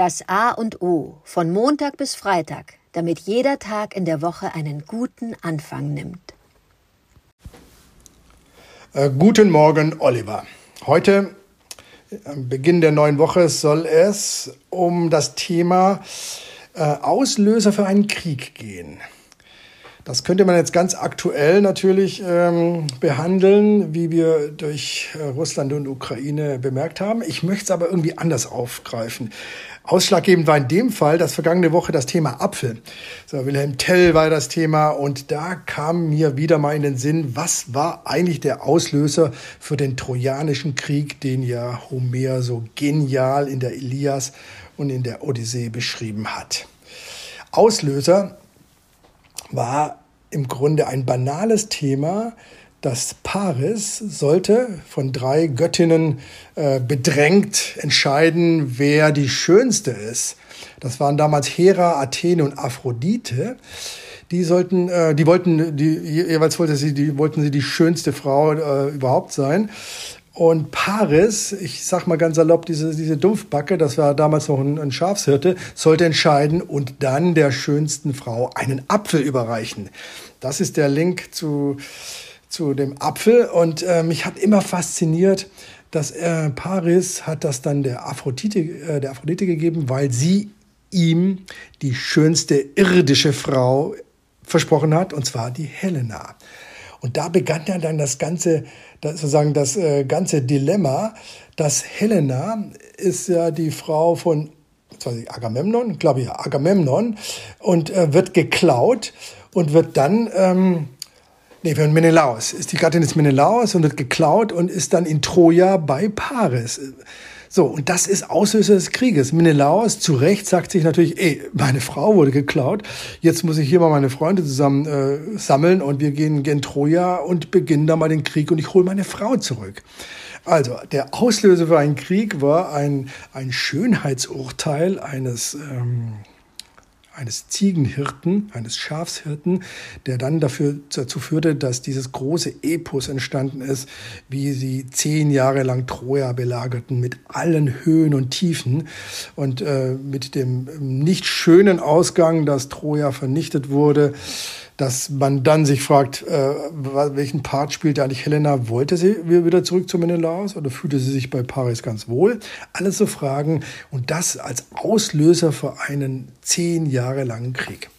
Das A und O von Montag bis Freitag, damit jeder Tag in der Woche einen guten Anfang nimmt. Äh, guten Morgen, Oliver. Heute, am Beginn der neuen Woche, soll es um das Thema äh, Auslöser für einen Krieg gehen. Das könnte man jetzt ganz aktuell natürlich ähm, behandeln, wie wir durch äh, Russland und Ukraine bemerkt haben. Ich möchte es aber irgendwie anders aufgreifen. Ausschlaggebend war in dem Fall das vergangene Woche das Thema Apfel. So, Wilhelm Tell war das Thema und da kam mir wieder mal in den Sinn, was war eigentlich der Auslöser für den Trojanischen Krieg, den ja Homer so genial in der Ilias und in der Odyssee beschrieben hat. Auslöser war im Grunde ein banales Thema, das Paris sollte von drei Göttinnen äh, bedrängt entscheiden, wer die schönste ist. Das waren damals Hera, Athene und Aphrodite. Die sollten, äh, die wollten, die jeweils wollte sie, die wollten sie die schönste Frau äh, überhaupt sein. Und Paris, ich sag mal ganz salopp, diese, diese Dumpfbacke, das war damals noch ein, ein Schafshirte, sollte entscheiden und dann der schönsten Frau einen Apfel überreichen. Das ist der Link zu, zu dem Apfel. Und äh, mich hat immer fasziniert, dass äh, Paris hat das dann der Aphrodite, äh, der Aphrodite gegeben, weil sie ihm die schönste irdische Frau versprochen hat, und zwar die Helena. Und da begann ja dann das ganze, das, sozusagen das äh, ganze Dilemma, dass Helena ist ja die Frau von Agamemnon, glaube ich, Agamemnon, und äh, wird geklaut und wird dann, ähm, nee, von Menelaus, ist die Gattin des Menelaus und wird geklaut und ist dann in Troja bei Paris. So, und das ist Auslöser des Krieges. Menelaus zu Recht sagt sich natürlich, ey, meine Frau wurde geklaut, jetzt muss ich hier mal meine Freunde zusammen äh, sammeln und wir gehen gen Troja und beginnen da mal den Krieg und ich hole meine Frau zurück. Also, der Auslöser für einen Krieg war ein, ein Schönheitsurteil eines ähm, eines Ziegenhirten, eines Schafshirten, der dann dafür, dazu führte, dass dieses große Epos entstanden ist, wie sie zehn Jahre lang Troja belagerten, mit allen Höhen und Tiefen und äh, mit dem nicht schönen Ausgang, dass Troja vernichtet wurde dass man dann sich fragt, äh, welchen Part spielte eigentlich Helena? Wollte sie wieder zurück zu Menelaus oder fühlte sie sich bei Paris ganz wohl? Alles so Fragen und das als Auslöser für einen zehn Jahre langen Krieg.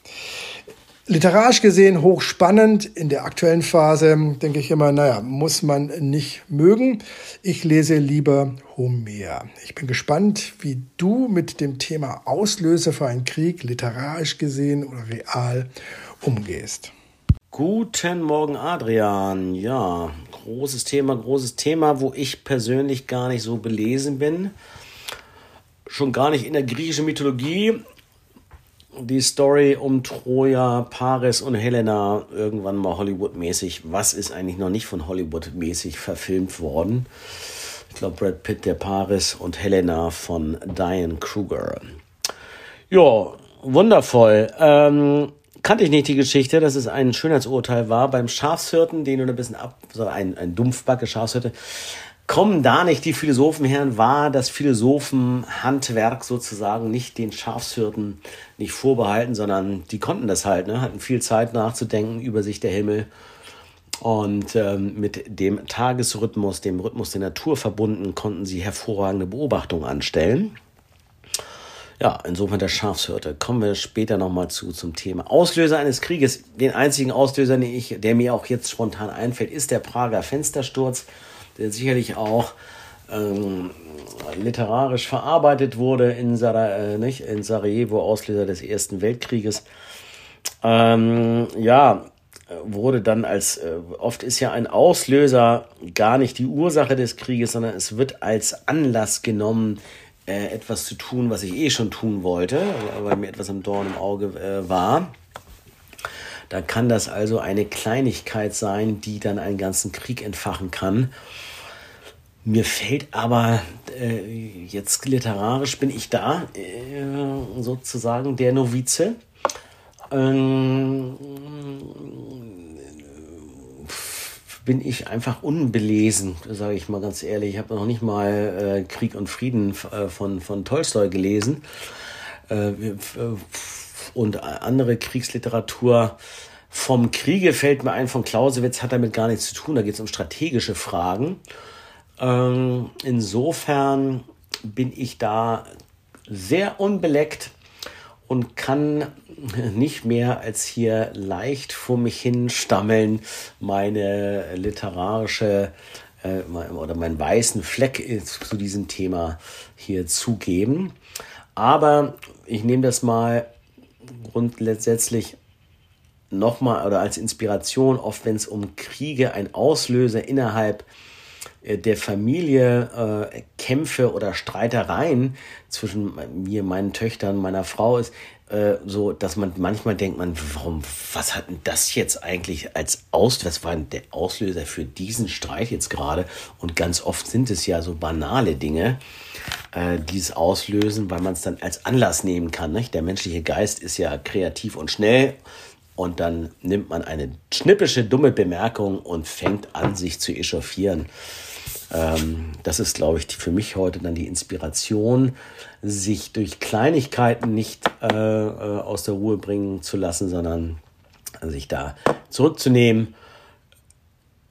Literarisch gesehen hochspannend. In der aktuellen Phase denke ich immer, naja, muss man nicht mögen. Ich lese lieber Homer. Ich bin gespannt, wie du mit dem Thema Auslöser für einen Krieg, literarisch gesehen oder real, umgehst. Guten Morgen, Adrian. Ja, großes Thema, großes Thema, wo ich persönlich gar nicht so belesen bin. Schon gar nicht in der griechischen Mythologie. Die Story um Troja, Paris und Helena irgendwann mal Hollywood-mäßig. Was ist eigentlich noch nicht von Hollywood-mäßig verfilmt worden? Ich glaube, Brad Pitt, der Paris und Helena von Diane Kruger. Ja, wundervoll. Ähm, kannte ich nicht die Geschichte, dass es ein Schönheitsurteil war beim Schafshirten, den du ein bisschen ab, so ein, ein Dumpfbacke Schafshirte. Kommen da nicht die Philosophen her? War das Philosophenhandwerk sozusagen nicht den Schafshirten nicht vorbehalten, sondern die konnten das halt, ne? hatten viel Zeit nachzudenken über sich der Himmel und ähm, mit dem Tagesrhythmus, dem Rhythmus der Natur verbunden, konnten sie hervorragende Beobachtungen anstellen. Ja, insofern der Schafshirte. Kommen wir später nochmal zu zum Thema. Auslöser eines Krieges. Den einzigen Auslöser, den ich, der mir auch jetzt spontan einfällt, ist der Prager Fenstersturz, der sicherlich auch ähm, literarisch verarbeitet wurde in, Sara, äh, nicht, in Sarajevo, Auslöser des Ersten Weltkrieges. Ähm, ja, wurde dann als, äh, oft ist ja ein Auslöser gar nicht die Ursache des Krieges, sondern es wird als Anlass genommen, äh, etwas zu tun, was ich eh schon tun wollte, weil mir etwas im Dorn im Auge äh, war. Da kann das also eine Kleinigkeit sein, die dann einen ganzen Krieg entfachen kann. Mir fällt aber äh, jetzt literarisch bin ich da äh, sozusagen der Novize. Ähm, bin ich einfach unbelesen, sage ich mal ganz ehrlich. Ich habe noch nicht mal äh, Krieg und Frieden äh, von, von Tolstoi gelesen. Äh, und andere Kriegsliteratur vom Kriege fällt mir ein, von Clausewitz hat damit gar nichts zu tun. Da geht es um strategische Fragen. Ähm, insofern bin ich da sehr unbeleckt und kann nicht mehr als hier leicht vor mich hin stammeln, meine literarische äh, oder meinen weißen Fleck zu diesem Thema hier zugeben. Aber ich nehme das mal grundsätzlich nochmal oder als Inspiration, oft wenn es um Kriege, ein Auslöser innerhalb äh, der Familie äh, Kämpfe oder Streitereien zwischen mir, meinen Töchtern, meiner Frau ist, äh, so, dass man manchmal denkt, man, warum, was hat denn das jetzt eigentlich als Aus, was war denn der Auslöser für diesen Streit jetzt gerade? Und ganz oft sind es ja so banale Dinge, äh, die es auslösen, weil man es dann als Anlass nehmen kann. Nicht? Der menschliche Geist ist ja kreativ und schnell und dann nimmt man eine schnippische, dumme Bemerkung und fängt an, sich zu echauffieren. Ähm, das ist, glaube ich, für mich heute dann die Inspiration, sich durch Kleinigkeiten nicht äh, äh, aus der Ruhe bringen zu lassen, sondern sich da zurückzunehmen,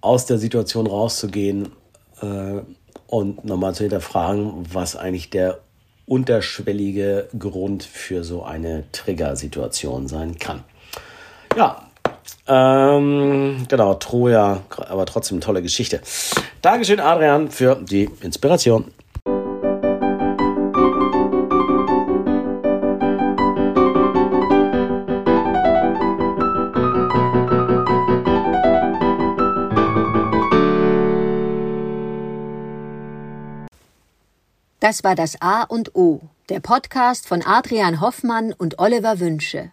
aus der Situation rauszugehen äh, und nochmal zu hinterfragen, was eigentlich der unterschwellige Grund für so eine Triggersituation sein kann. Ja, ähm, genau, Troja, aber trotzdem tolle Geschichte. Dankeschön, Adrian, für die Inspiration. Das war das A und O, der Podcast von Adrian Hoffmann und Oliver Wünsche.